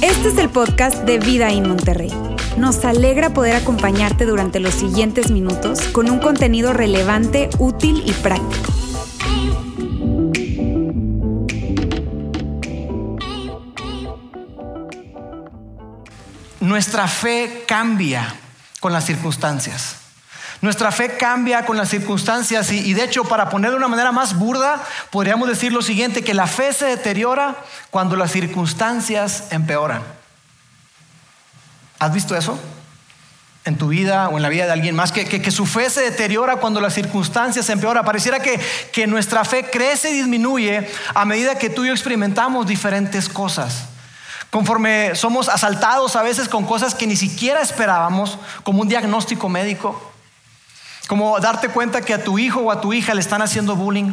Este es el podcast de Vida en Monterrey. Nos alegra poder acompañarte durante los siguientes minutos con un contenido relevante, útil y práctico. Nuestra fe cambia con las circunstancias. Nuestra fe cambia con las circunstancias y, de hecho, para ponerlo de una manera más burda, podríamos decir lo siguiente, que la fe se deteriora cuando las circunstancias empeoran. ¿Has visto eso? En tu vida o en la vida de alguien más, que, su fe se deteriora cuando las circunstancias empeoran. Pareciera que, que nuestra fe crece y disminuye a medida que tú y yo experimentamos diferentes cosas. Conforme somos asaltados a veces con cosas que ni siquiera esperábamos, como un diagnóstico médico, como darte cuenta que a tu hijo o a tu hija le están haciendo bullying,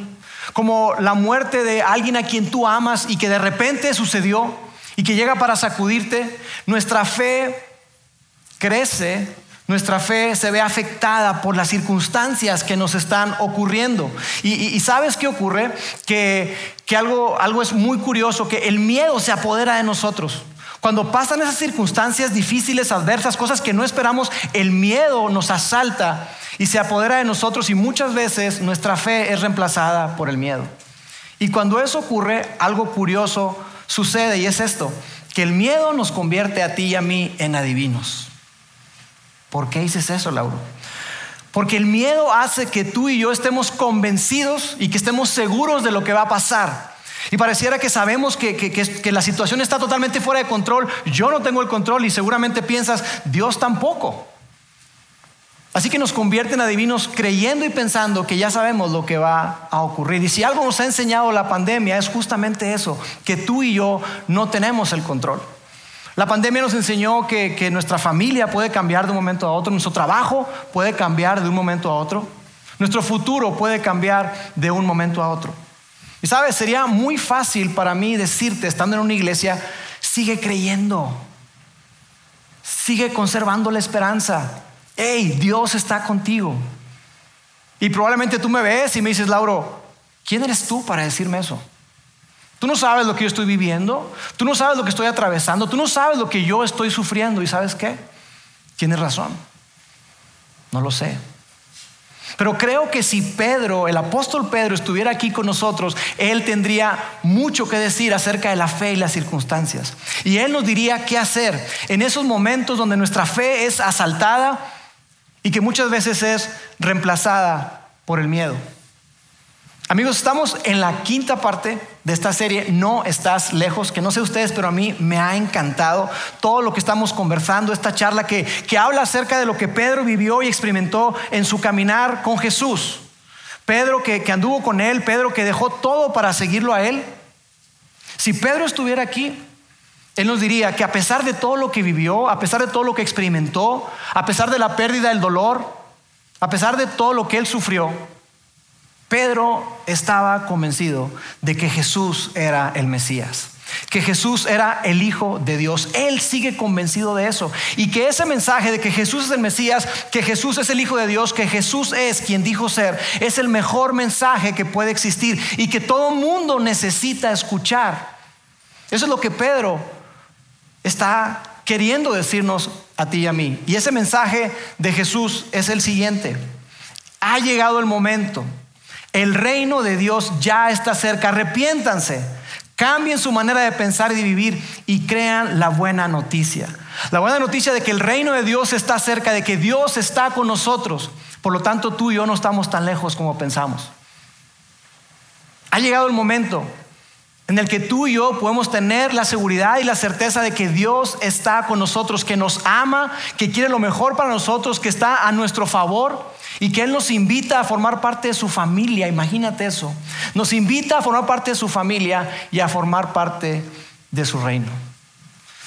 como la muerte de alguien a quien tú amas y que de repente sucedió y que llega para sacudirte, nuestra fe crece, nuestra fe se ve afectada por las circunstancias que nos están ocurriendo. Y, sabes qué ocurre? Que, que algo, algo es muy curioso, que el miedo se apodera de nosotros. Cuando pasan esas circunstancias difíciles, adversas, cosas que no esperamos, el miedo nos asalta y se apodera de nosotros y muchas veces nuestra fe es reemplazada por el miedo. Y cuando eso ocurre, algo curioso sucede y es esto, que el miedo nos convierte a ti y a mí en adivinos. ¿Por qué dices eso, Lauro? Porque el miedo hace que tú y yo estemos convencidos y que estemos seguros de lo que va a pasar. Y pareciera que sabemos que, la situación está totalmente fuera de control. Yo no tengo el control y seguramente piensas, Dios tampoco. Así que nos convierten en adivinos creyendo y pensando que ya sabemos lo que va a ocurrir. Y si algo nos ha enseñado la pandemia es justamente eso, que tú y yo no tenemos el control. La pandemia nos enseñó que, que nuestra familia puede cambiar de un momento a otro, nuestro trabajo puede cambiar de un momento a otro, nuestro futuro puede cambiar de un momento a otro. Y sabes, sería muy fácil para mí decirte, estando en una iglesia, sigue creyendo, sigue conservando la esperanza. Hey, Dios está contigo. Y probablemente tú me ves y me dices, Lauro, ¿quién eres tú para decirme eso? Tú no sabes lo que yo estoy viviendo, tú no sabes lo que estoy atravesando, tú no sabes lo que yo estoy sufriendo. ¿Y sabes qué? Tienes razón. No lo sé. Pero creo que si Pedro, el apóstol Pedro, estuviera aquí con nosotros, él tendría mucho que decir acerca de la fe y las circunstancias. Y él nos diría qué hacer en esos momentos donde nuestra fe es asaltada y que muchas veces es reemplazada por el miedo. Amigos, estamos en la quinta parte de esta serie, No estás lejos, que no sé ustedes, pero a mí me ha encantado todo lo que estamos conversando, esta charla que, que habla acerca de lo que Pedro vivió y experimentó en su caminar con Jesús. Pedro que, que anduvo con él, Pedro que dejó todo para seguirlo a él. Si Pedro estuviera aquí, él nos diría que a pesar de todo lo que vivió, a pesar de todo lo que experimentó, a pesar de la pérdida del dolor, a pesar de todo lo que él sufrió, Pedro estaba convencido de que Jesús era el Mesías, que Jesús era el Hijo de Dios. Él sigue convencido de eso. Y que ese mensaje de que Jesús es el Mesías, que Jesús es el Hijo de Dios, que Jesús es quien dijo ser, es el mejor mensaje que puede existir y que todo mundo necesita escuchar. Eso es lo que Pedro está queriendo decirnos a ti y a mí. Y ese mensaje de Jesús es el siguiente. Ha llegado el momento el reino de Dios ya está cerca. Arrepiéntanse, cambien su manera de pensar y de vivir y crean la buena noticia. La buena noticia de que el reino de Dios está cerca, de que Dios está con nosotros. Por lo tanto, tú y yo no estamos tan lejos como pensamos. Ha llegado el momento en el que tú y yo podemos tener la seguridad y la certeza de que Dios está con nosotros, que nos ama, que quiere lo mejor para nosotros, que está a nuestro favor y que Él nos invita a formar parte de su familia, imagínate eso, nos invita a formar parte de su familia y a formar parte de su reino.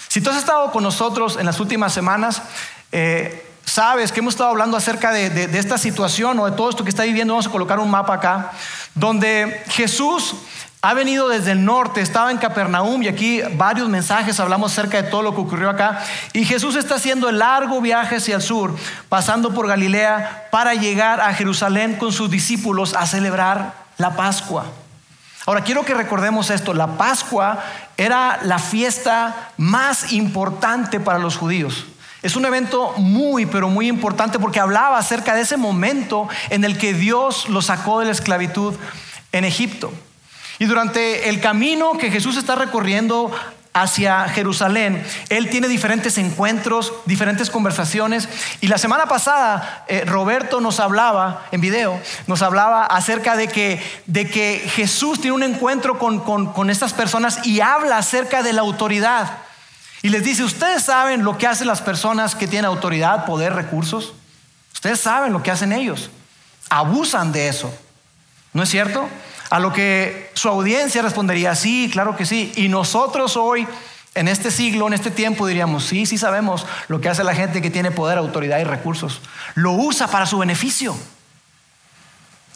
Si tú has estado con nosotros en las últimas semanas, eh, sabes que hemos estado hablando acerca de, de, esta situación o de todo esto que está viviendo. Vamos a colocar un mapa acá, donde Jesús ha venido desde el norte, estaba en Capernaum y aquí varios mensajes hablamos acerca de todo lo que ocurrió acá. Y Jesús está haciendo el largo viaje hacia el sur, pasando por Galilea para llegar a Jerusalén con sus discípulos a celebrar la Pascua. Ahora quiero que recordemos esto, la Pascua era la fiesta más importante para los judíos. Es un evento muy, pero muy importante porque hablaba acerca de ese momento en el que Dios los sacó de la esclavitud en Egipto. Y durante el camino que Jesús está recorriendo hacia Jerusalén, él tiene diferentes encuentros, diferentes conversaciones. Y la semana pasada eh, Roberto nos hablaba, en video, nos hablaba acerca de que, de que Jesús tiene un encuentro con, con estas personas y habla acerca de la autoridad. Y les dice, ustedes saben lo que hacen las personas que tienen autoridad, poder, recursos. Ustedes saben lo que hacen ellos. Abusan de eso. ¿No es cierto? A lo que su audiencia respondería, sí, claro que sí. Y nosotros hoy, en este siglo, en este tiempo, diríamos, sí, sí sabemos lo que hace la gente que tiene poder, autoridad y recursos. Lo usa para su beneficio.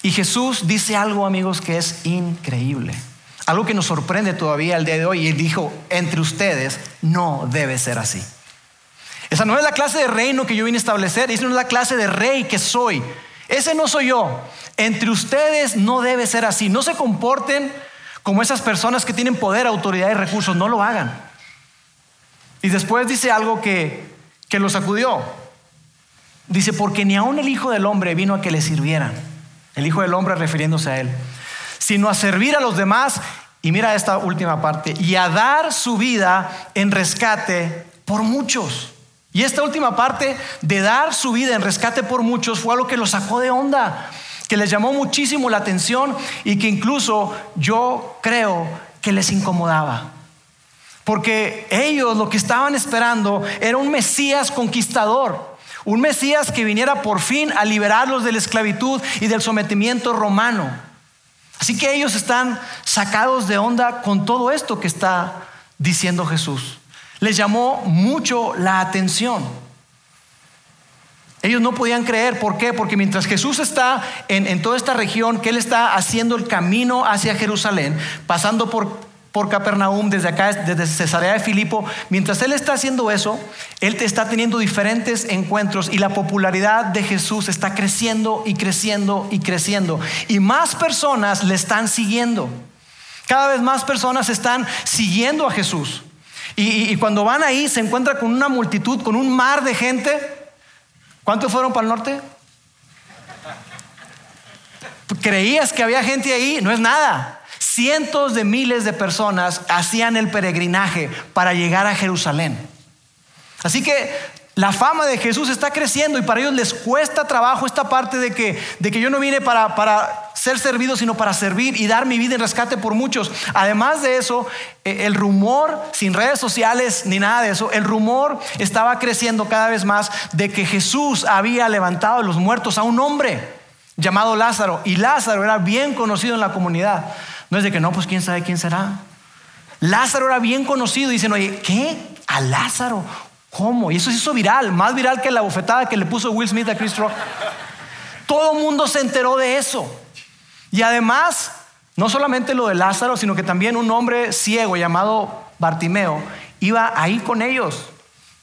Y Jesús dice algo, amigos, que es increíble. Algo que nos sorprende todavía el día de hoy. Y dijo, entre ustedes no debe ser así. Esa no es la clase de reino que yo vine a establecer. Esa no es la clase de rey que soy. Ese no soy yo. Entre ustedes no debe ser así. No se comporten como esas personas que tienen poder, autoridad y recursos. No lo hagan. Y después dice algo que, que lo sacudió. Dice, porque ni aun el Hijo del Hombre vino a que le sirvieran. El Hijo del Hombre refiriéndose a él. Sino a servir a los demás. Y mira esta última parte. Y a dar su vida en rescate por muchos. Y esta última parte de dar su vida en rescate por muchos fue algo que lo sacó de onda, que les llamó muchísimo la atención y que incluso yo creo que les incomodaba. Porque ellos lo que estaban esperando era un Mesías conquistador, un Mesías que viniera por fin a liberarlos de la esclavitud y del sometimiento romano. Así que ellos están sacados de onda con todo esto que está diciendo Jesús les llamó mucho la atención. Ellos no podían creer, ¿por qué? Porque mientras Jesús está en, toda esta región, que Él está haciendo el camino hacia Jerusalén, pasando por, por Capernaum, desde acá, desde Cesarea de Filipo, mientras Él está haciendo eso, Él está teniendo diferentes encuentros y la popularidad de Jesús está creciendo y creciendo y creciendo. Y más personas le están siguiendo. Cada vez más personas están siguiendo a Jesús. Y, cuando van ahí se encuentra con una multitud, con un mar de gente. ¿Cuántos fueron para el norte? ¿Creías que había gente ahí? No es nada. Cientos de miles de personas hacían el peregrinaje para llegar a Jerusalén. Así que la fama de Jesús está creciendo y para ellos les cuesta trabajo esta parte de que, de que yo no vine para, para ser servido, sino para servir y dar mi vida en rescate por muchos. Además de eso, eh, el rumor, sin redes sociales ni nada de eso, el rumor estaba creciendo cada vez más de que Jesús había levantado de los muertos a un hombre llamado Lázaro. Y Lázaro era bien conocido en la comunidad. No es de que no, pues quién sabe quién será. Lázaro era bien conocido. Dicen, oye, ¿qué? ¿A Lázaro? ¿Cómo? Y eso se hizo viral, más viral que la bofetada que le puso Will Smith a Chris Rock. Todo el mundo se enteró de eso. Y además, no solamente lo de Lázaro, sino que también un hombre ciego llamado Bartimeo iba ahí con ellos,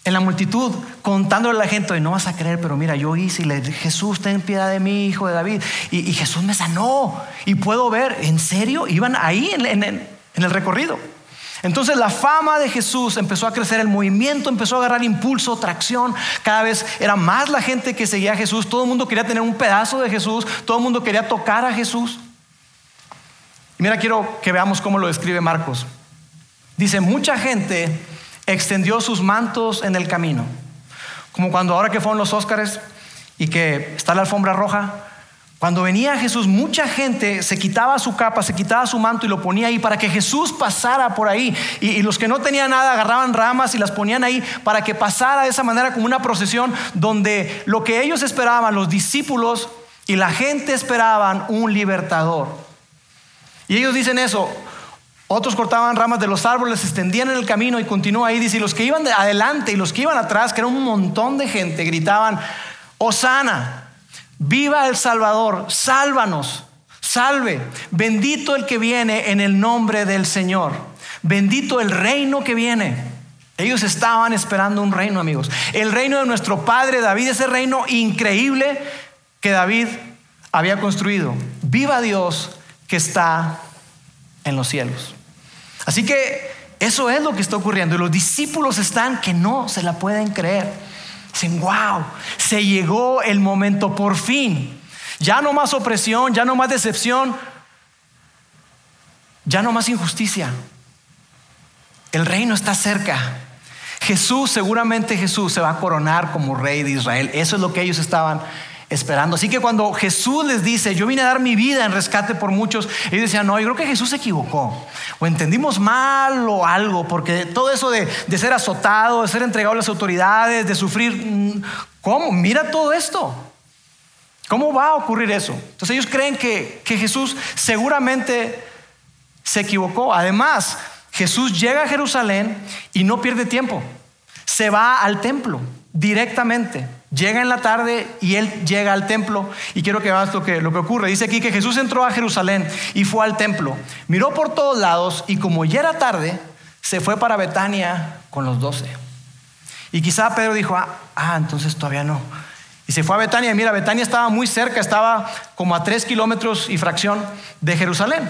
en la multitud, contándole a la gente, no vas a creer, pero mira, yo hice y le dije, Jesús, ten piedad de mí, hijo de David. Y, Jesús me sanó. Y puedo ver, ¿en serio? Iban ahí en el recorrido. Entonces la fama de Jesús empezó a crecer, el movimiento empezó a agarrar impulso, tracción, cada vez era más la gente que seguía a Jesús, todo el mundo quería tener un pedazo de Jesús, todo el mundo quería tocar a Jesús. Y mira, quiero que veamos cómo lo describe Marcos. Dice, mucha gente extendió sus mantos en el camino, como cuando ahora que fueron los Óscares y que está la alfombra roja, cuando venía Jesús, mucha gente se quitaba su capa, se quitaba su manto y lo ponía ahí para que Jesús pasara por ahí. Y, los que no tenían nada agarraban ramas y las ponían ahí para que pasara de esa manera como una procesión donde lo que ellos esperaban, los discípulos y la gente esperaban un libertador. Y ellos dicen eso. Otros cortaban ramas de los árboles, se extendían en el camino y continúa ahí. Dice, y los que iban adelante y los que iban atrás, que era un montón de gente, gritaban, Osana Viva el Salvador, sálvanos, salve. Bendito el que viene en el nombre del Señor. Bendito el reino que viene. Ellos estaban esperando un reino, amigos. El reino de nuestro padre David, ese reino increíble que David había construido. Viva Dios que está en los cielos. Así que eso es lo que está ocurriendo y los discípulos están que no se la pueden creer. Dicen, wow, se llegó el momento por fin. Ya no más opresión, ya no más decepción, ya no más injusticia. El reino está cerca. Jesús, seguramente Jesús se va a coronar como rey de Israel. Eso es lo que ellos estaban esperando. Así que cuando Jesús les dice, yo vine a dar mi vida en rescate por muchos, ellos decían, no, yo creo que Jesús se equivocó. O entendimos mal o algo, porque todo eso de, ser azotado, de ser entregado a las autoridades, de sufrir, mm, ¿cómo? Mira todo esto. ¿Cómo va a ocurrir eso? Entonces ellos creen que, que Jesús seguramente se equivocó. Además, Jesús llega a Jerusalén y no pierde tiempo. Se va al templo directamente. Llega en la tarde y él llega al templo. Y quiero que veas lo que, lo que ocurre. Dice aquí que Jesús entró a Jerusalén y fue al templo. Miró por todos lados y como ya era tarde, se fue para Betania con los doce. Y quizá Pedro dijo, ah, ah, entonces todavía no. Y se fue a Betania. Y mira, Betania estaba muy cerca, estaba como a tres kilómetros y fracción de Jerusalén.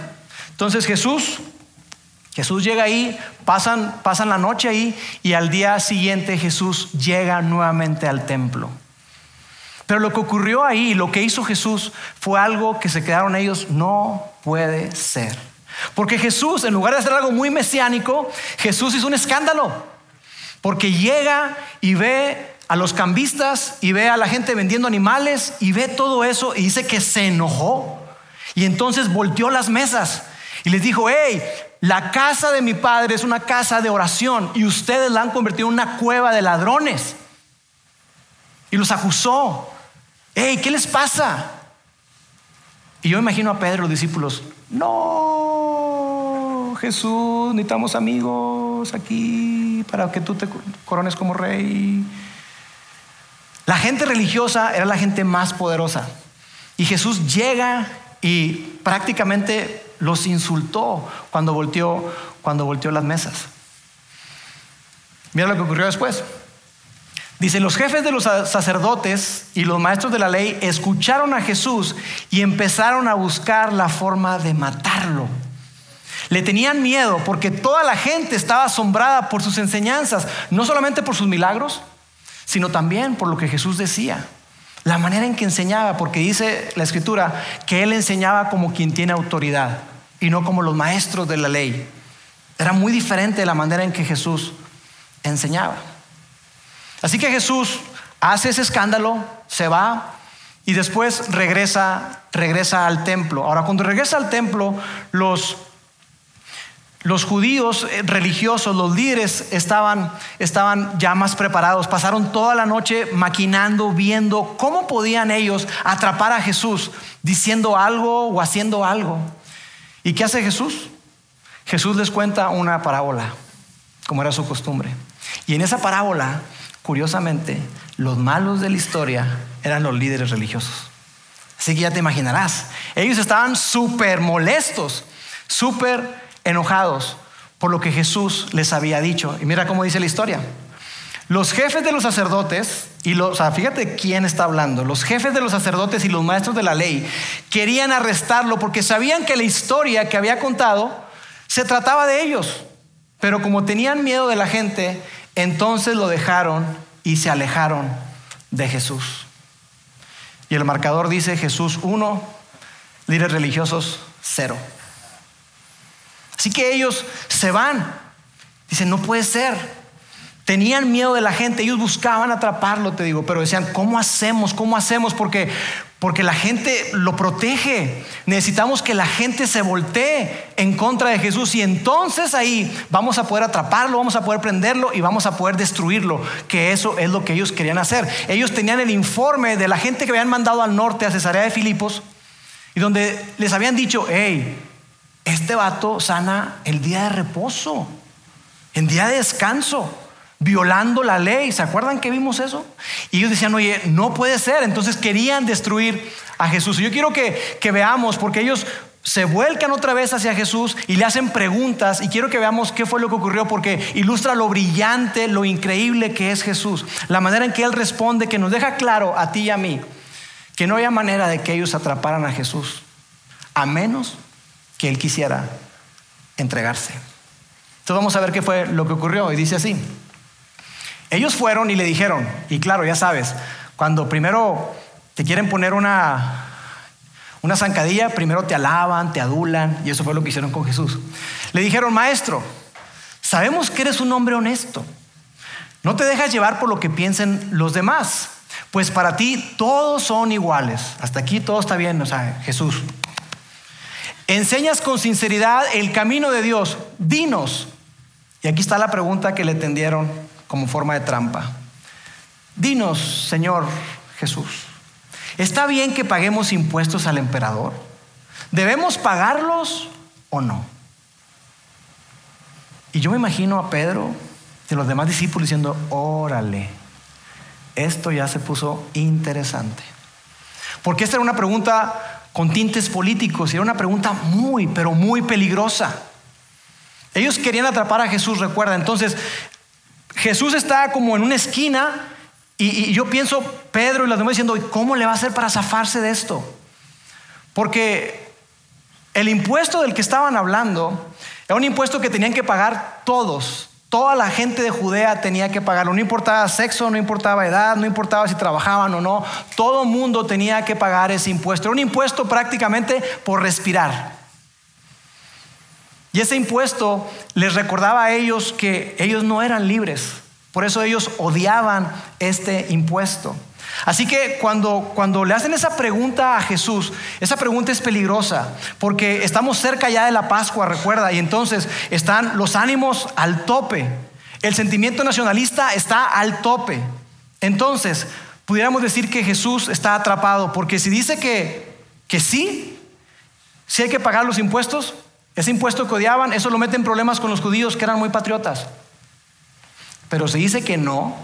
Entonces Jesús Jesús llega ahí, pasan, pasan la noche ahí y al día siguiente Jesús llega nuevamente al templo. Pero lo que ocurrió ahí, lo que hizo Jesús, fue algo que se quedaron ellos, no puede ser. Porque Jesús, en lugar de hacer algo muy mesiánico, Jesús hizo un escándalo. Porque llega y ve a los cambistas y ve a la gente vendiendo animales y ve todo eso y dice que se enojó. Y entonces volteó las mesas y les dijo, hey, la casa de mi padre es una casa de oración y ustedes la han convertido en una cueva de ladrones. Y los acusó. Hey, ¿qué les pasa? Y yo imagino a Pedro los discípulos, no, Jesús, necesitamos amigos aquí para que tú te corones como rey. La gente religiosa era la gente más poderosa. Y Jesús llega y prácticamente los insultó cuando volteó, cuando volteó las mesas. Mira lo que ocurrió después. Dice, los jefes de los sacerdotes y los maestros de la ley escucharon a Jesús y empezaron a buscar la forma de matarlo. Le tenían miedo porque toda la gente estaba asombrada por sus enseñanzas, no solamente por sus milagros, sino también por lo que Jesús decía. La manera en que enseñaba, porque dice la escritura que él enseñaba como quien tiene autoridad y no como los maestros de la ley. Era muy diferente la manera en que Jesús enseñaba. Así que Jesús hace ese escándalo, se va y después regresa, regresa al templo. Ahora, cuando regresa al templo, los los judíos eh, religiosos, los líderes, estaban, estaban ya más preparados. Pasaron toda la noche maquinando, viendo cómo podían ellos atrapar a Jesús diciendo algo o haciendo algo. ¿Y qué hace Jesús? Jesús les cuenta una parábola, como era su costumbre. Y en esa parábola, curiosamente, los malos de la historia eran los líderes religiosos. Así que ya te imaginarás, ellos estaban súper molestos, súper enojados por lo que Jesús les había dicho. Y mira cómo dice la historia. Los jefes de los sacerdotes, y los, fíjate quién está hablando, los jefes de los sacerdotes y los maestros de la ley querían arrestarlo porque sabían que la historia que había contado se trataba de ellos. Pero como tenían miedo de la gente, entonces lo dejaron y se alejaron de Jesús. Y el marcador dice Jesús 1, líderes religiosos 0. Así que ellos se van. Dicen, no puede ser. Tenían miedo de la gente, ellos buscaban atraparlo, te digo, pero decían, ¿cómo hacemos? ¿Cómo hacemos? Porque, porque la gente lo protege. Necesitamos que la gente se voltee en contra de Jesús y entonces ahí vamos a poder atraparlo, vamos a poder prenderlo y vamos a poder destruirlo, que eso es lo que ellos querían hacer. Ellos tenían el informe de la gente que habían mandado al norte a Cesarea de Filipos y donde les habían dicho, hey, este vato sana el día de reposo, en día de descanso, violando la ley. ¿Se acuerdan que vimos eso? Y ellos decían, oye, no puede ser. Entonces querían destruir a Jesús. Y yo quiero que, que veamos, porque ellos se vuelcan otra vez hacia Jesús y le hacen preguntas y quiero que veamos qué fue lo que ocurrió porque ilustra lo brillante, lo increíble que es Jesús, la manera en que Él responde, que nos deja claro a ti y a mí que no había manera de que ellos atraparan a Jesús, a menos que Él quisiera entregarse. Entonces vamos a ver qué fue lo que ocurrió y dice así. Ellos fueron y le dijeron, y claro, ya sabes, cuando primero te quieren poner una, una zancadilla, primero te alaban, te adulan, y eso fue lo que hicieron con Jesús. Le dijeron, maestro, sabemos que eres un hombre honesto. No te dejas llevar por lo que piensen los demás, pues para ti todos son iguales. Hasta aquí todo está bien, o sea, Jesús. Enseñas con sinceridad el camino de Dios. Dinos. Y aquí está la pregunta que le tendieron como forma de trampa. Dinos, Señor Jesús, ¿está bien que paguemos impuestos al emperador? ¿Debemos pagarlos o no? Y yo me imagino a Pedro de los demás discípulos diciendo, órale, esto ya se puso interesante. Porque esta era una pregunta con tintes políticos y era una pregunta muy, pero muy peligrosa. Ellos querían atrapar a Jesús, recuerda. Entonces, Jesús está como en una esquina y, yo pienso, Pedro y los demás diciendo, ¿cómo le va a hacer para zafarse de esto? Porque el impuesto del que estaban hablando era un impuesto que tenían que pagar todos. Toda la gente de Judea tenía que pagarlo. No importaba sexo, no importaba edad, no importaba si trabajaban o no. Todo mundo tenía que pagar ese impuesto. Era un impuesto prácticamente por respirar. Y ese impuesto les recordaba a ellos que ellos no eran libres. Por eso ellos odiaban este impuesto. Así que cuando, cuando le hacen esa pregunta a Jesús, esa pregunta es peligrosa, porque estamos cerca ya de la Pascua, recuerda, y entonces están los ánimos al tope, el sentimiento nacionalista está al tope. Entonces, pudiéramos decir que Jesús está atrapado, porque si dice que, que sí, sí hay que pagar los impuestos, ese impuesto que odiaban, eso lo mete en problemas con los judíos que eran muy patriotas. Pero si dice que no,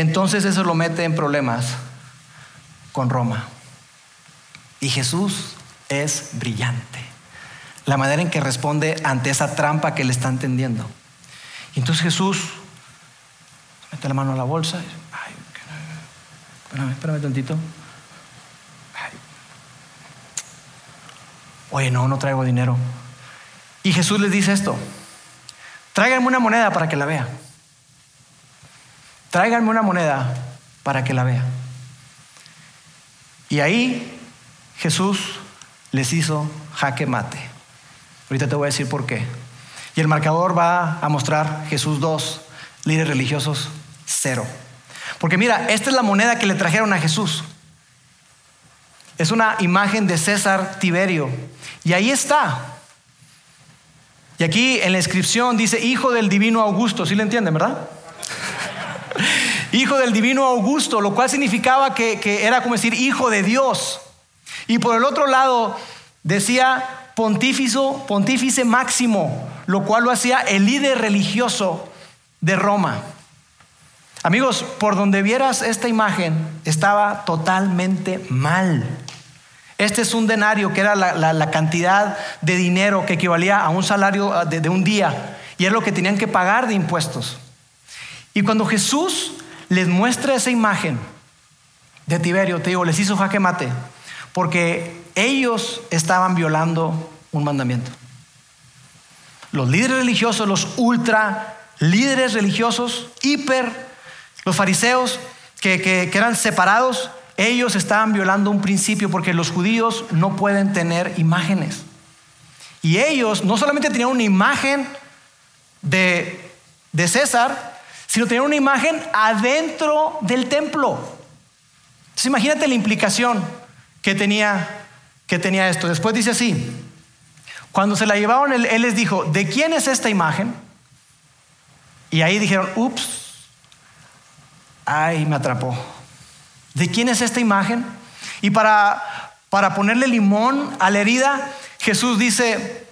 entonces eso lo mete en problemas con Roma. Y Jesús es brillante. La manera en que responde ante esa trampa que le están tendiendo. Y entonces Jesús mete la mano a la bolsa. Ay, espérame, espérame tantito. Oye, no, no traigo dinero. Y Jesús les dice esto. Tráiganme una moneda para que la vea. Tráiganme una moneda para que la vea. Y ahí Jesús les hizo jaque mate. Ahorita te voy a decir por qué. Y el marcador va a mostrar Jesús 2, líderes religiosos 0. Porque mira, esta es la moneda que le trajeron a Jesús. Es una imagen de César Tiberio. Y ahí está. Y aquí en la inscripción dice hijo del divino Augusto. ¿Sí le entienden, verdad? Hijo del divino Augusto, lo cual significaba que, era como decir hijo de Dios. Y por el otro lado decía pontífice, pontífice máximo, lo cual lo hacía el líder religioso de Roma. Amigos, por donde vieras esta imagen, estaba totalmente mal. Este es un denario, que era la, cantidad de dinero que equivalía a un salario de, de un día, y es lo que tenían que pagar de impuestos. Y cuando Jesús les muestra esa imagen de Tiberio, te digo, les hizo jaque mate, porque ellos estaban violando un mandamiento. Los líderes religiosos, los ultra líderes religiosos, hiper, los fariseos que, que eran separados, ellos estaban violando un principio porque los judíos no pueden tener imágenes. Y ellos no solamente tenían una imagen de, de César, sino tener una imagen adentro del templo. Entonces imagínate la implicación que tenía, que tenía esto. Después dice así, cuando se la llevaron, él, él les dijo, ¿de quién es esta imagen? Y ahí dijeron, ups, ay, me atrapó. ¿De quién es esta imagen? Y para, para ponerle limón a la herida, Jesús dice,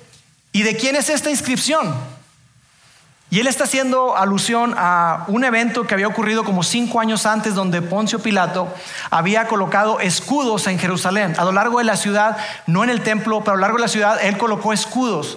¿y de quién es esta inscripción? Y él está haciendo alusión a un evento que había ocurrido como cinco años antes, donde Poncio Pilato había colocado escudos en Jerusalén. A lo largo de la ciudad, no en el templo, pero a lo largo de la ciudad, él colocó escudos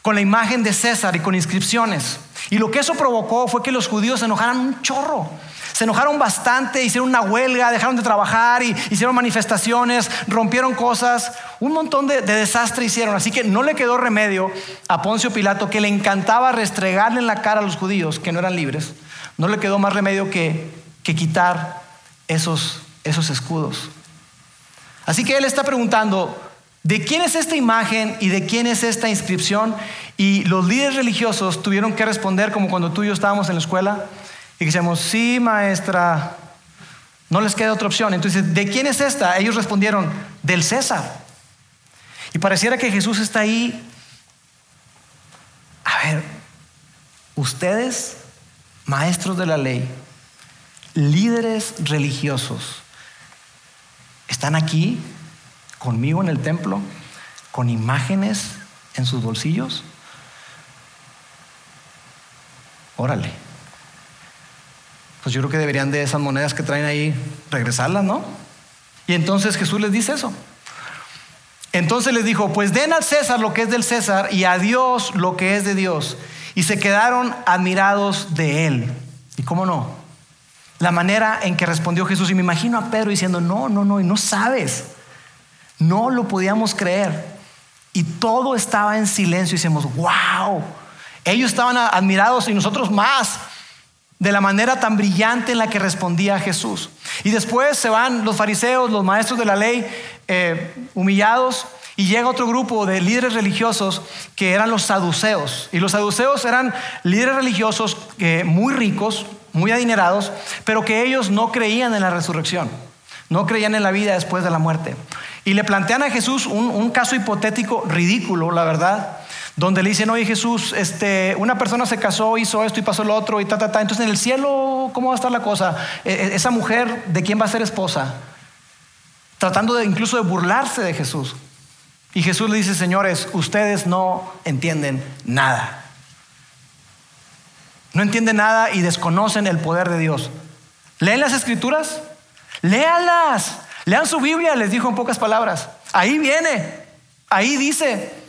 con la imagen de César y con inscripciones. Y lo que eso provocó fue que los judíos se enojaran un chorro. Se enojaron bastante, hicieron una huelga, dejaron de trabajar, y hicieron manifestaciones, rompieron cosas, un montón de, desastre hicieron. Así que no le quedó remedio a Poncio Pilato, que le encantaba restregarle en la cara a los judíos que no eran libres. No le quedó más remedio que, que quitar esos, esos escudos. Así que él está preguntando, ¿De quién es esta imagen y de quién es esta inscripción? Y los líderes religiosos tuvieron que responder como cuando tú y yo estábamos en la escuela y decíamos, sí, maestra, no les queda otra opción. Entonces, ¿de quién es esta? Ellos respondieron, del César. Y pareciera que Jesús está ahí. A ver, ustedes, maestros de la ley, líderes religiosos, están aquí conmigo en el templo con imágenes en sus bolsillos? Órale. Pues yo creo que deberían de esas monedas que traen ahí regresarlas, ¿no? Y entonces Jesús les dice eso. Entonces les dijo, pues den al César lo que es del César y a Dios lo que es de Dios. Y se quedaron admirados de él. ¿Y cómo no? La manera en que respondió Jesús. Y me imagino a Pedro diciendo, no, no, no, y no sabes. No lo podíamos creer. Y todo estaba en silencio y decimos, wow. Ellos estaban admirados y nosotros más de la manera tan brillante en la que respondía Jesús. Y después se van los fariseos, los maestros de la ley, eh, humillados, y llega otro grupo de líderes religiosos que eran los saduceos. Y los saduceos eran líderes religiosos eh, muy ricos, muy adinerados, pero que ellos no creían en la resurrección, no creían en la vida después de la muerte. Y le plantean a Jesús un, caso hipotético ridículo, la verdad, donde le dicen, oye Jesús, este, una persona se casó, hizo esto y pasó lo otro y ta, ta, ta. Entonces en el cielo, ¿cómo va a estar la cosa? E, e, esa mujer, ¿de quién va a ser esposa? Tratando de, incluso de burlarse de Jesús. Y Jesús le dice, señores, ustedes no entienden nada. No entienden nada y desconocen el poder de Dios. ¿Leen las escrituras? Léalas. Lean su Biblia, les dijo en pocas palabras. Ahí viene, ahí dice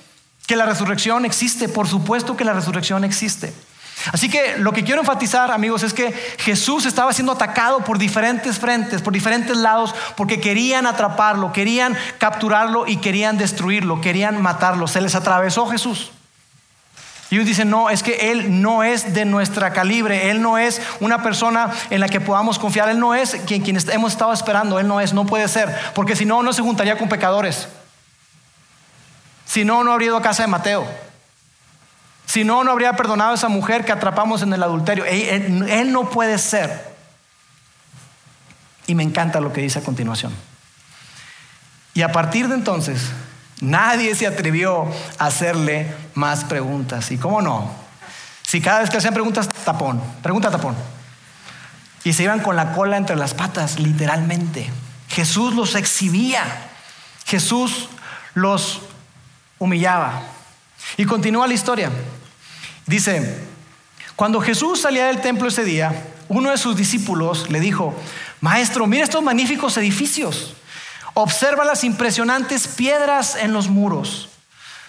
que la resurrección existe. Por supuesto que la resurrección existe. Así que lo que quiero enfatizar, amigos, es que Jesús estaba siendo atacado por diferentes frentes, por diferentes lados, porque querían atraparlo, querían capturarlo y querían destruirlo, querían matarlo. Se les atravesó Jesús. Y ellos dicen, no, es que Él no es de nuestra calibre, Él no es una persona en la que podamos confiar, Él no es quien, quien hemos estado esperando, Él no es, no puede ser, porque si no, no se juntaría con pecadores. Si no, no habría ido a casa de Mateo. Si no, no habría perdonado a esa mujer que atrapamos en el adulterio. él no puede ser. Y me encanta lo que dice a continuación. Y a partir de entonces, Nadie se atrevió a hacerle más preguntas. ¿Y cómo no? Si cada vez que hacían preguntas, tapón, pregunta tapón. Y se iban con la cola entre las patas, literalmente. Jesús los exhibía. Jesús los humillaba. Y continúa la historia. Dice, cuando Jesús salía del templo ese día, uno de sus discípulos le dijo, Maestro, mira estos magníficos edificios. Observa las impresionantes piedras en los muros.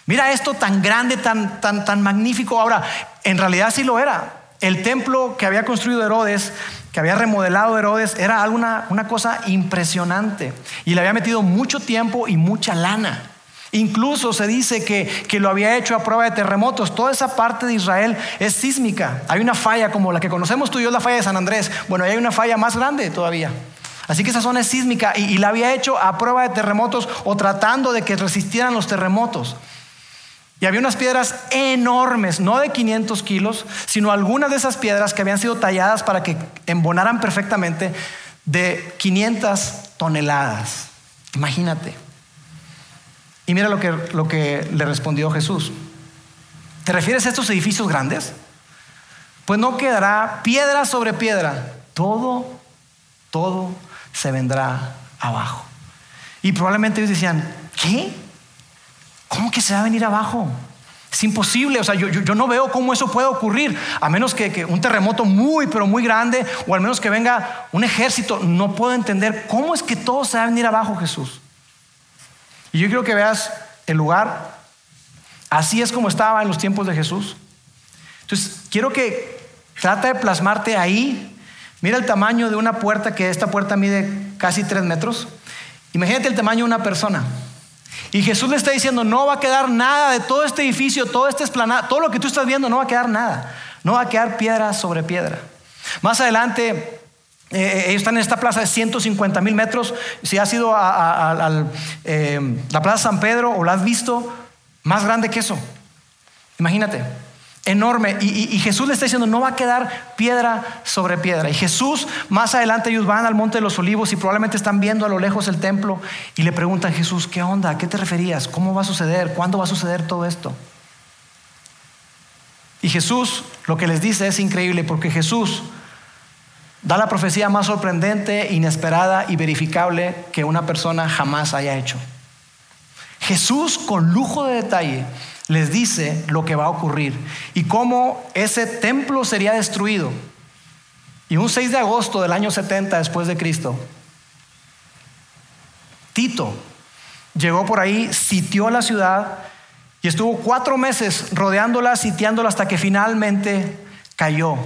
Mira esto tan grande, tan, tan, tan magnífico. Ahora, en realidad sí lo era. El templo que había construido Herodes, que había remodelado Herodes, era alguna, una cosa impresionante. Y le había metido mucho tiempo y mucha lana. Incluso se dice que, que, lo había hecho a prueba de terremotos. Toda esa parte de Israel es sísmica. Hay una falla como la que conocemos tú y yo, la falla de San Andrés. Bueno, hay una falla más grande todavía. Así que esa zona es sísmica y, la había hecho a prueba de terremotos o tratando de que resistieran los terremotos. Y había unas piedras enormes, no de 500 kilos, sino algunas de esas piedras que habían sido talladas para que embonaran perfectamente de 500 toneladas. Imagínate. Y mira lo que, lo que le respondió Jesús. ¿Te refieres a estos edificios grandes? Pues no quedará piedra sobre piedra. Todo, todo se vendrá abajo. Y probablemente ellos decían, ¿qué? ¿Cómo que se va a venir abajo? Es imposible, o sea, yo, yo, no veo cómo eso puede ocurrir, a menos que, que, un terremoto muy, pero muy grande, o al menos que venga un ejército. No puedo entender cómo es que todo se va a venir abajo, Jesús. Y yo quiero que veas el lugar, así es como estaba en los tiempos de Jesús. Entonces, quiero que trata de plasmarte ahí. Mira el tamaño de una puerta, que esta puerta mide casi tres metros. Imagínate el tamaño de una persona. Y Jesús le está diciendo, no va a quedar nada de todo este edificio, todo este esplanado, todo lo que tú estás viendo, no va a quedar nada. No va a quedar piedra sobre piedra. Más adelante, eh, eh, ellos están en esta plaza de 150 mil metros. Si has ido a, eh, la Plaza San Pedro o la has visto, más grande que eso. Imagínate enorme. Y, Jesús le está diciendo, no va a quedar piedra sobre piedra. Y Jesús, más adelante ellos van al Monte de los Olivos y probablemente están viendo a lo lejos el templo y le preguntan, Jesús, ¿qué onda? ¿A qué te referías? ¿Cómo va a suceder? ¿Cuándo va a suceder todo esto? Y Jesús lo que les dice es increíble porque Jesús da la profecía más sorprendente, inesperada y verificable que una persona jamás haya hecho. Jesús con lujo de detalle les dice lo que va a ocurrir y cómo ese templo sería destruido. Y un 6 de agosto del año 70 después de Cristo, Tito llegó por ahí, sitió la ciudad y estuvo cuatro meses rodeándola, sitiándola hasta que finalmente cayó.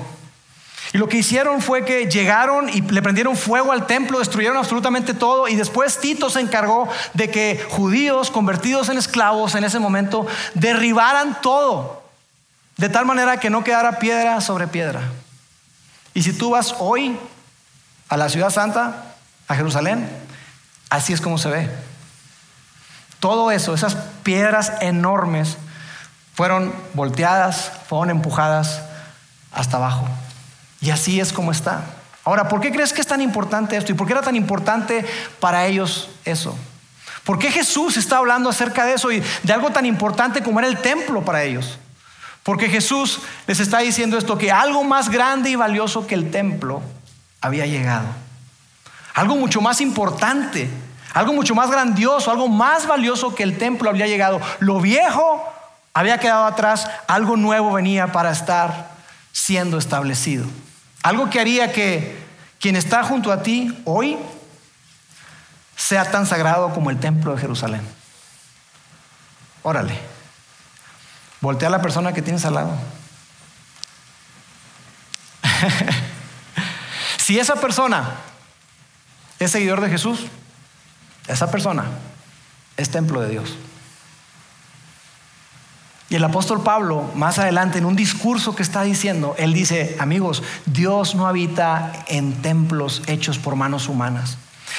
Y lo que hicieron fue que llegaron y le prendieron fuego al templo, destruyeron absolutamente todo y después Tito se encargó de que judíos convertidos en esclavos en ese momento derribaran todo, de tal manera que no quedara piedra sobre piedra. Y si tú vas hoy a la ciudad santa, a Jerusalén, así es como se ve. Todo eso, esas piedras enormes, fueron volteadas, fueron empujadas hasta abajo. Y así es como está. Ahora, ¿por qué crees que es tan importante esto? ¿Y por qué era tan importante para ellos eso? ¿Por qué Jesús está hablando acerca de eso y de algo tan importante como era el templo para ellos? Porque Jesús les está diciendo esto, que algo más grande y valioso que el templo había llegado. Algo mucho más importante, algo mucho más grandioso, algo más valioso que el templo había llegado. Lo viejo había quedado atrás, algo nuevo venía para estar siendo establecido. Algo que haría que quien está junto a ti hoy sea tan sagrado como el templo de Jerusalén. Órale. Voltea a la persona que tienes al lado. si esa persona es seguidor de Jesús, esa persona es templo de Dios. Y el apóstol Pablo, más adelante, en un discurso que está diciendo, él dice, amigos, Dios no habita en templos hechos por manos humanas.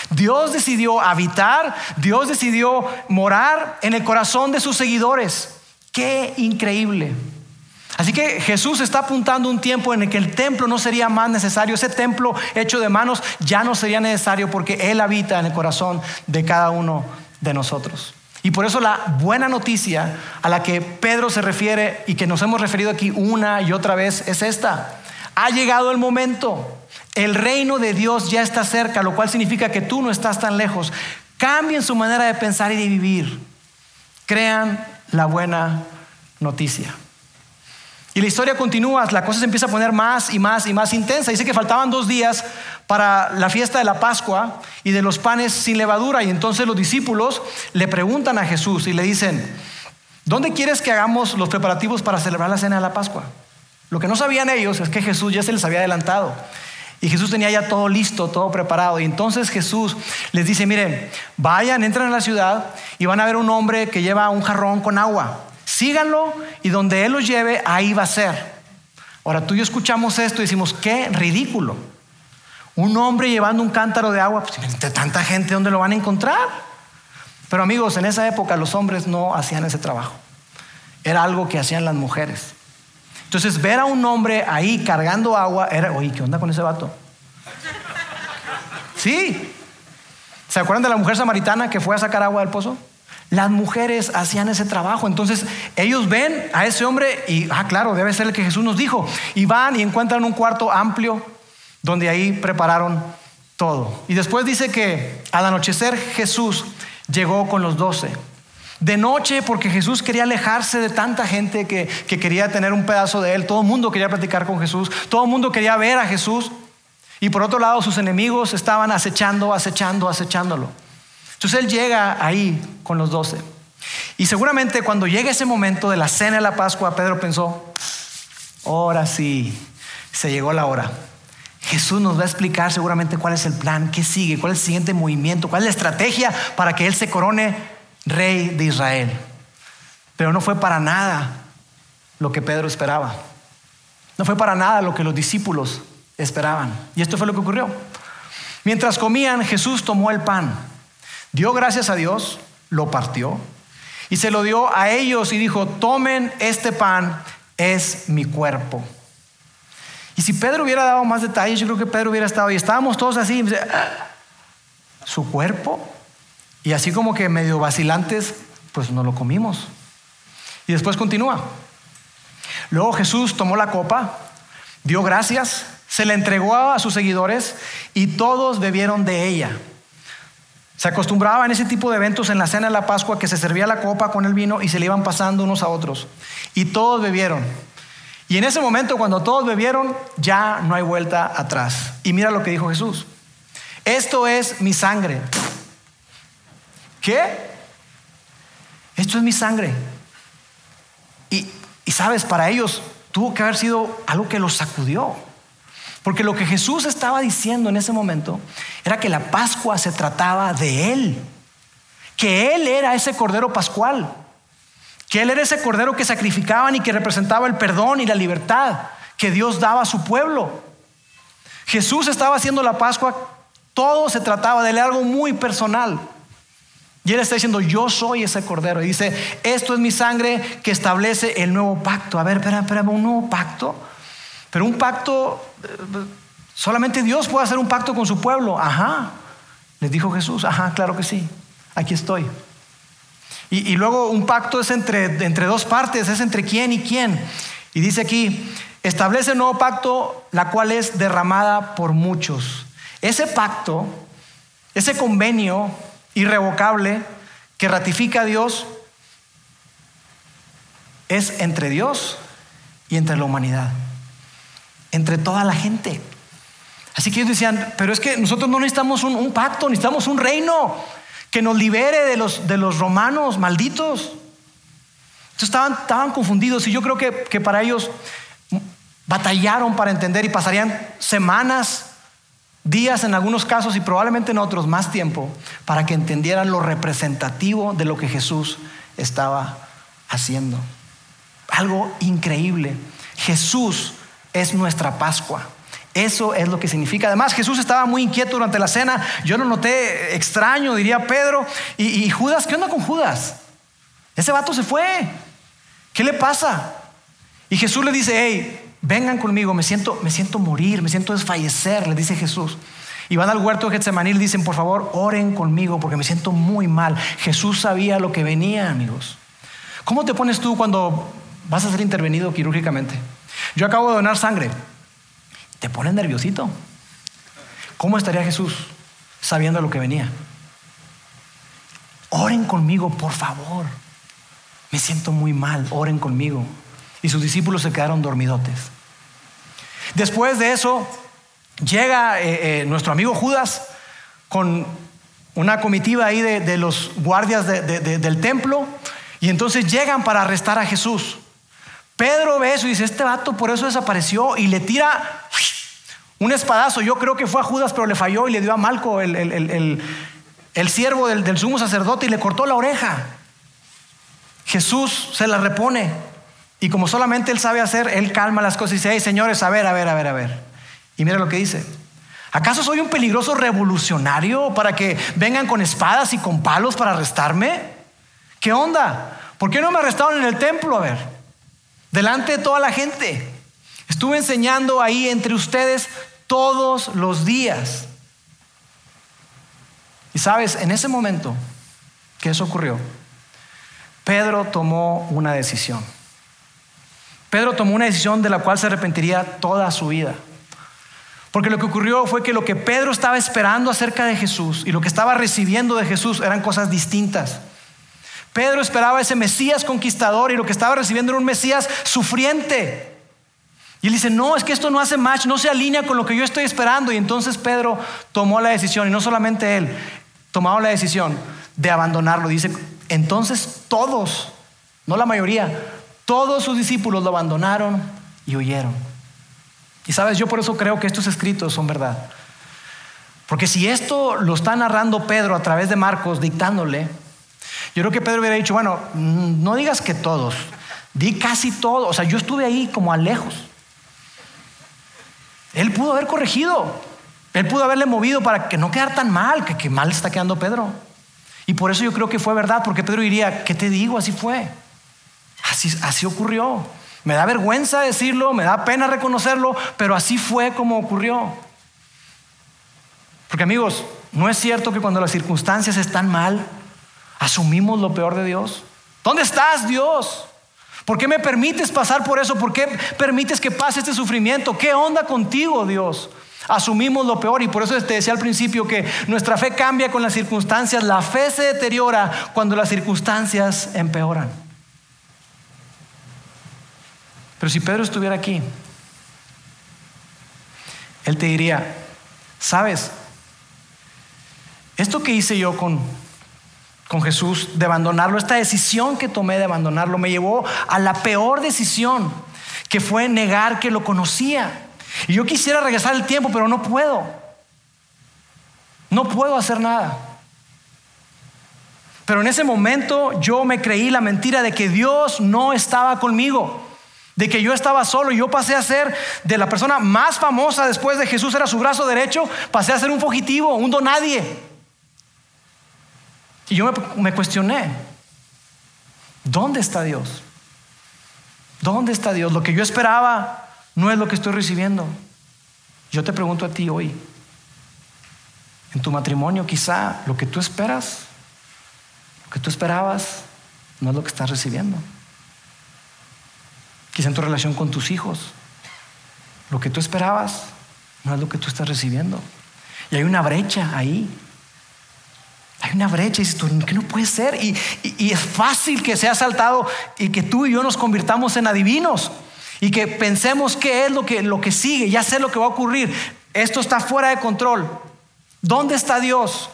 Dios decidió habitar, Dios decidió morar en el corazón de sus seguidores. Qué increíble. Así que Jesús está apuntando un tiempo en el que el templo no sería más necesario, ese templo hecho de manos ya no sería necesario porque Él habita en el corazón de cada uno de nosotros. Y por eso la buena noticia a la que Pedro se refiere y que nos hemos referido aquí una y otra vez es esta. Ha llegado el momento. El reino de Dios ya está cerca, lo cual significa que tú no estás tan lejos. Cambien su manera de pensar y de vivir. Crean la buena noticia. Y la historia continúa, la cosa se empieza a poner más y más y más intensa. Dice que faltaban dos días para la fiesta de la Pascua y de los panes sin levadura. Y entonces los discípulos le preguntan a Jesús y le dicen, ¿dónde quieres que hagamos los preparativos para celebrar la cena de la Pascua? Lo que no sabían ellos es que Jesús ya se les había adelantado. Y Jesús tenía ya todo listo, todo preparado. Y entonces Jesús les dice, miren, vayan, entran a la ciudad y van a ver un hombre que lleva un jarrón con agua. Síganlo y donde Él los lleve, ahí va a ser. Ahora tú y yo escuchamos esto y decimos, qué ridículo. Un hombre llevando un cántaro de agua, pues entre tanta gente, ¿dónde lo van a encontrar? Pero amigos, en esa época los hombres no hacían ese trabajo. Era algo que hacían las mujeres. Entonces, ver a un hombre ahí cargando agua era, oye, ¿qué onda con ese vato? Sí. ¿Se acuerdan de la mujer samaritana que fue a sacar agua del pozo? Las mujeres hacían ese trabajo. Entonces ellos ven a ese hombre y, ah, claro, debe ser el que Jesús nos dijo. Y van y encuentran un cuarto amplio donde ahí prepararon todo. Y después dice que al anochecer Jesús llegó con los doce. De noche, porque Jesús quería alejarse de tanta gente que, que quería tener un pedazo de él. Todo el mundo quería platicar con Jesús. Todo el mundo quería ver a Jesús. Y por otro lado, sus enemigos estaban acechando, acechando, acechándolo. Entonces él llega ahí con los doce. Y seguramente cuando llega ese momento de la cena de la Pascua, Pedro pensó, ahora sí, se llegó la hora. Jesús nos va a explicar seguramente cuál es el plan, qué sigue, cuál es el siguiente movimiento, cuál es la estrategia para que Él se corone rey de Israel. Pero no fue para nada lo que Pedro esperaba. No fue para nada lo que los discípulos esperaban. Y esto fue lo que ocurrió. Mientras comían, Jesús tomó el pan, dio gracias a Dios, lo partió y se lo dio a ellos y dijo, tomen este pan, es mi cuerpo. Y si Pedro hubiera dado más detalles, yo creo que Pedro hubiera estado y estábamos todos así, ah, su cuerpo, y así como que medio vacilantes, pues no lo comimos. Y después continúa. Luego Jesús tomó la copa, dio gracias, se la entregó a sus seguidores y todos bebieron de ella. Se acostumbraba en ese tipo de eventos en la cena de la Pascua que se servía la copa con el vino y se le iban pasando unos a otros. Y todos bebieron. Y en ese momento, cuando todos bebieron, ya no hay vuelta atrás. Y mira lo que dijo Jesús. Esto es mi sangre. ¿Qué? Esto es mi sangre. Y, y sabes, para ellos tuvo que haber sido algo que los sacudió. Porque lo que Jesús estaba diciendo en ese momento era que la Pascua se trataba de Él, que Él era ese Cordero Pascual, que Él era ese Cordero que sacrificaban y que representaba el perdón y la libertad que Dios daba a su pueblo. Jesús estaba haciendo la Pascua, todo se trataba de Él, algo muy personal. Y Él está diciendo, yo soy ese Cordero. Y dice, esto es mi sangre que establece el nuevo pacto. A ver, espera, espera, un nuevo pacto. Pero un pacto, eh, solamente Dios puede hacer un pacto con su pueblo. Ajá, les dijo Jesús, ajá, claro que sí, aquí estoy. Y, luego un pacto es entre, entre dos partes, es entre quién y quién. Y dice aquí, establece un nuevo pacto, la cual es derramada por muchos. Ese pacto, ese convenio irrevocable que ratifica a Dios, es entre Dios y entre la humanidad entre toda la gente. Así que ellos decían, pero es que nosotros no necesitamos un, pacto, necesitamos un reino que nos libere de los, de los romanos malditos. Entonces estaban, estaban confundidos y yo creo que, que para ellos batallaron para entender y pasarían semanas, días en algunos casos y probablemente en otros más tiempo para que entendieran lo representativo de lo que Jesús estaba haciendo. Algo increíble. Jesús es nuestra Pascua. Eso es lo que significa. Además, Jesús estaba muy inquieto durante la cena. Yo lo noté extraño, diría Pedro. Y, Judas, ¿qué onda con Judas? Ese vato se fue. ¿Qué le pasa? Y Jesús le dice, hey, vengan conmigo, me siento, me siento morir, me siento desfallecer, le dice Jesús. Y van al huerto de Getsemaní y dicen, por favor, oren conmigo porque me siento muy mal. Jesús sabía lo que venía, amigos. ¿Cómo te pones tú cuando vas a ser intervenido quirúrgicamente? Yo acabo de donar sangre. ¿Te pone nerviosito? ¿Cómo estaría Jesús sabiendo lo que venía? Oren conmigo, por favor. Me siento muy mal, oren conmigo. Y sus discípulos se quedaron dormidotes. Después de eso, llega eh, eh, nuestro amigo Judas con una comitiva ahí de, los guardias del templo y entonces llegan para arrestar a Jesús. Pedro ve eso y dice, este vato por eso desapareció y le tira un espadazo. Yo creo que fue a Judas, pero le falló y le dio a Malco, el, el, siervo del, del, sumo sacerdote, y le cortó la oreja. Jesús se la repone. Y como solamente él sabe hacer, él calma las cosas y dice, hey señores, a ver, a ver, a ver, a ver. Y mira lo que dice. ¿Acaso soy un peligroso revolucionario para que vengan con espadas y con palos para arrestarme? ¿Qué onda? ¿Por qué no me arrestaron en el templo? A ver delante de toda la gente. Estuve enseñando ahí entre ustedes todos los días. Y sabes, en ese momento que eso ocurrió, Pedro tomó una decisión. Pedro tomó una decisión de la cual se arrepentiría toda su vida. Porque lo que ocurrió fue que lo que Pedro estaba esperando acerca de Jesús y lo que estaba recibiendo de Jesús eran cosas distintas. Pedro esperaba ese Mesías conquistador y lo que estaba recibiendo era un Mesías sufriente. Y él dice, no, es que esto no hace match, no se alinea con lo que yo estoy esperando. Y entonces Pedro tomó la decisión, y no solamente él, tomó la decisión de abandonarlo. Dice, entonces todos, no la mayoría, todos sus discípulos lo abandonaron y huyeron. Y sabes, yo por eso creo que estos escritos son verdad. Porque si esto lo está narrando Pedro a través de Marcos, dictándole, yo creo que Pedro hubiera dicho, bueno, mm, no digas que todos, di casi todo. O sea, yo estuve ahí como a lejos. Él pudo haber corregido, él pudo haberle movido para que no quedara tan mal, que, que mal está quedando Pedro. Y por eso yo creo que fue verdad, porque Pedro diría, ¿qué te digo? Así fue. Así ocurrió. Me da vergüenza decirlo, me da pena reconocerlo, pero así fue como ocurrió. Porque amigos, ¿no es cierto que cuando las circunstancias están mal, asumimos lo peor de Dios? ¿Dónde estás, Dios? ¿Por qué me permites pasar por eso? ¿Por qué permites que pase este sufrimiento? ¿Qué onda contigo, Dios? Asumimos lo peor y por eso te decía al principio que nuestra fe cambia con las circunstancias. La fe se deteriora cuando las circunstancias empeoran. Pero si Pedro estuviera aquí, él te diría, sabes, esto que hice yo con con Jesús de abandonarlo, esta decisión que tomé de abandonarlo me llevó a la peor decisión, que fue negar que lo conocía. Y yo quisiera regresar el tiempo, pero no puedo. No puedo hacer nada. Pero en ese momento yo me creí la mentira de que Dios no estaba conmigo, de que yo estaba solo. Yo pasé a ser de la persona más famosa después de Jesús, era su brazo derecho, pasé a ser un fugitivo, un donadie. Y yo me, cuestioné, ¿dónde está Dios? ¿Dónde está Dios? Lo que yo esperaba no es lo que estoy recibiendo. Yo te pregunto a ti hoy, en tu matrimonio quizá lo que tú esperas, lo que tú esperabas, no es lo que estás recibiendo. Quizá en tu relación con tus hijos, lo que tú esperabas no es lo que tú estás recibiendo. Y hay una brecha ahí hay una brecha y dices que no puede ser. Y, es fácil que sea saltado y que tú y yo nos convirtamos en adivinos y que pensemos qué es lo que, lo que sigue, ya sé lo que va a ocurrir. Esto está fuera de control. ¿Dónde está Dios?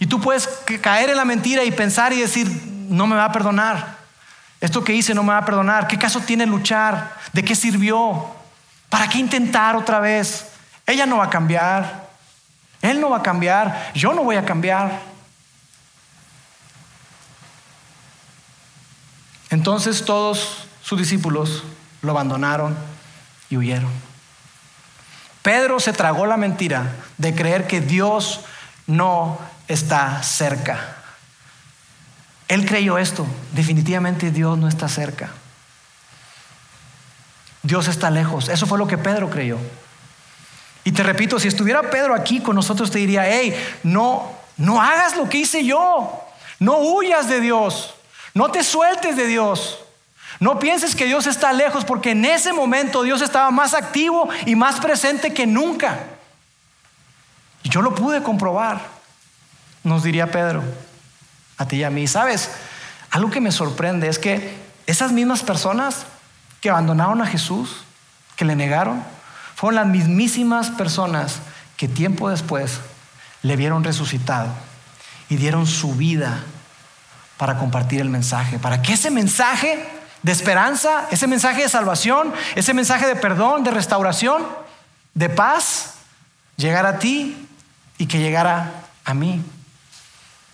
Y tú puedes caer en la mentira y pensar y decir, no me va a perdonar. Esto que hice no me va a perdonar. ¿Qué caso tiene luchar? ¿De qué sirvió? ¿Para qué intentar otra vez? Ella no va a cambiar. Él no va a cambiar, yo no voy a cambiar. Entonces todos sus discípulos lo abandonaron y huyeron. Pedro se tragó la mentira de creer que Dios no está cerca. Él creyó esto, definitivamente Dios no está cerca. Dios está lejos. Eso fue lo que Pedro creyó. Y te repito, si estuviera Pedro aquí con nosotros, te diría, hey, no, no hagas lo que hice yo. No huyas de Dios. No te sueltes de Dios. No pienses que Dios está lejos porque en ese momento Dios estaba más activo y más presente que nunca. Y yo lo pude comprobar, nos diría Pedro, a ti y a mí. ¿Sabes? Algo que me sorprende es que esas mismas personas que abandonaron a Jesús, que le negaron, fueron las mismísimas personas que tiempo después le vieron resucitado y dieron su vida para compartir el mensaje, para que ese mensaje de esperanza, ese mensaje de salvación, ese mensaje de perdón, de restauración, de paz, llegara a ti y que llegara a mí.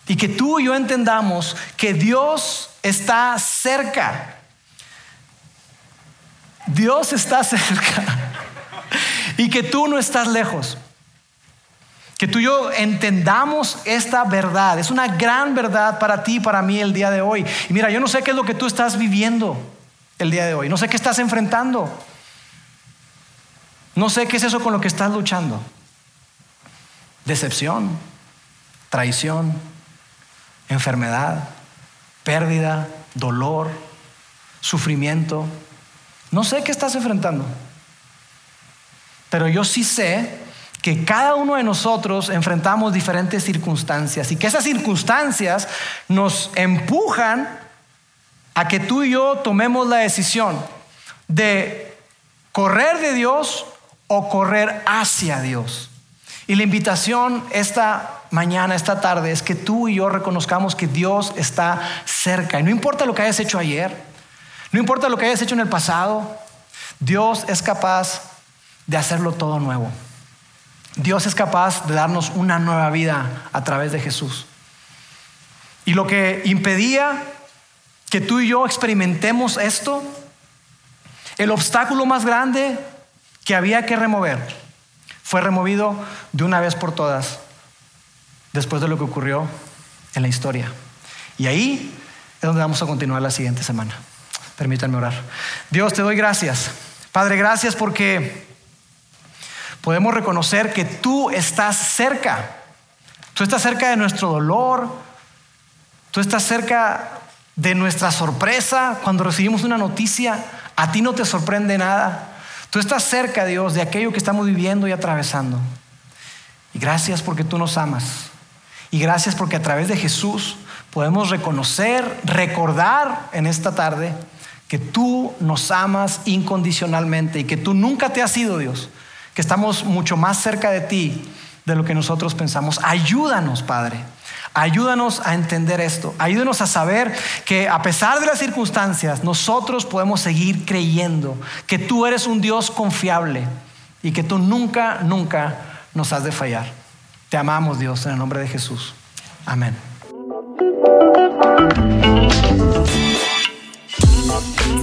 Y que tú y yo entendamos que Dios está cerca. Dios está cerca y que tú no estás lejos. Que tú y yo entendamos esta verdad. Es una gran verdad para ti y para mí el día de hoy. Y mira, yo no sé qué es lo que tú estás viviendo el día de hoy. No sé qué estás enfrentando. No sé qué es eso con lo que estás luchando. Decepción, traición, enfermedad, pérdida, dolor, sufrimiento. No sé qué estás enfrentando. Pero yo sí sé que cada uno de nosotros enfrentamos diferentes circunstancias y que esas circunstancias nos empujan a que tú y yo tomemos la decisión de correr de Dios o correr hacia Dios. Y la invitación esta mañana, esta tarde, es que tú y yo reconozcamos que Dios está cerca. Y no importa lo que hayas hecho ayer, no importa lo que hayas hecho en el pasado, Dios es capaz de hacerlo todo nuevo. Dios es capaz de darnos una nueva vida a través de Jesús. Y lo que impedía que tú y yo experimentemos esto, el obstáculo más grande que había que remover, fue removido de una vez por todas después de lo que ocurrió en la historia. Y ahí es donde vamos a continuar la siguiente semana. Permítanme orar. Dios, te doy gracias. Padre, gracias porque podemos reconocer que tú estás cerca. Tú estás cerca de nuestro dolor. Tú estás cerca de nuestra sorpresa cuando recibimos una noticia. A ti no te sorprende nada. Tú estás cerca, Dios, de aquello que estamos viviendo y atravesando. Y gracias porque tú nos amas. Y gracias porque a través de Jesús podemos reconocer, recordar en esta tarde que tú nos amas incondicionalmente y que tú nunca te has ido, Dios, que estamos mucho más cerca de ti de lo que nosotros pensamos. Ayúdanos, Padre. Ayúdanos a entender esto. Ayúdanos a saber que a pesar de las circunstancias, nosotros podemos seguir creyendo que tú eres un Dios confiable y que tú nunca, nunca nos has de fallar. Te amamos, Dios, en el nombre de Jesús. Amén.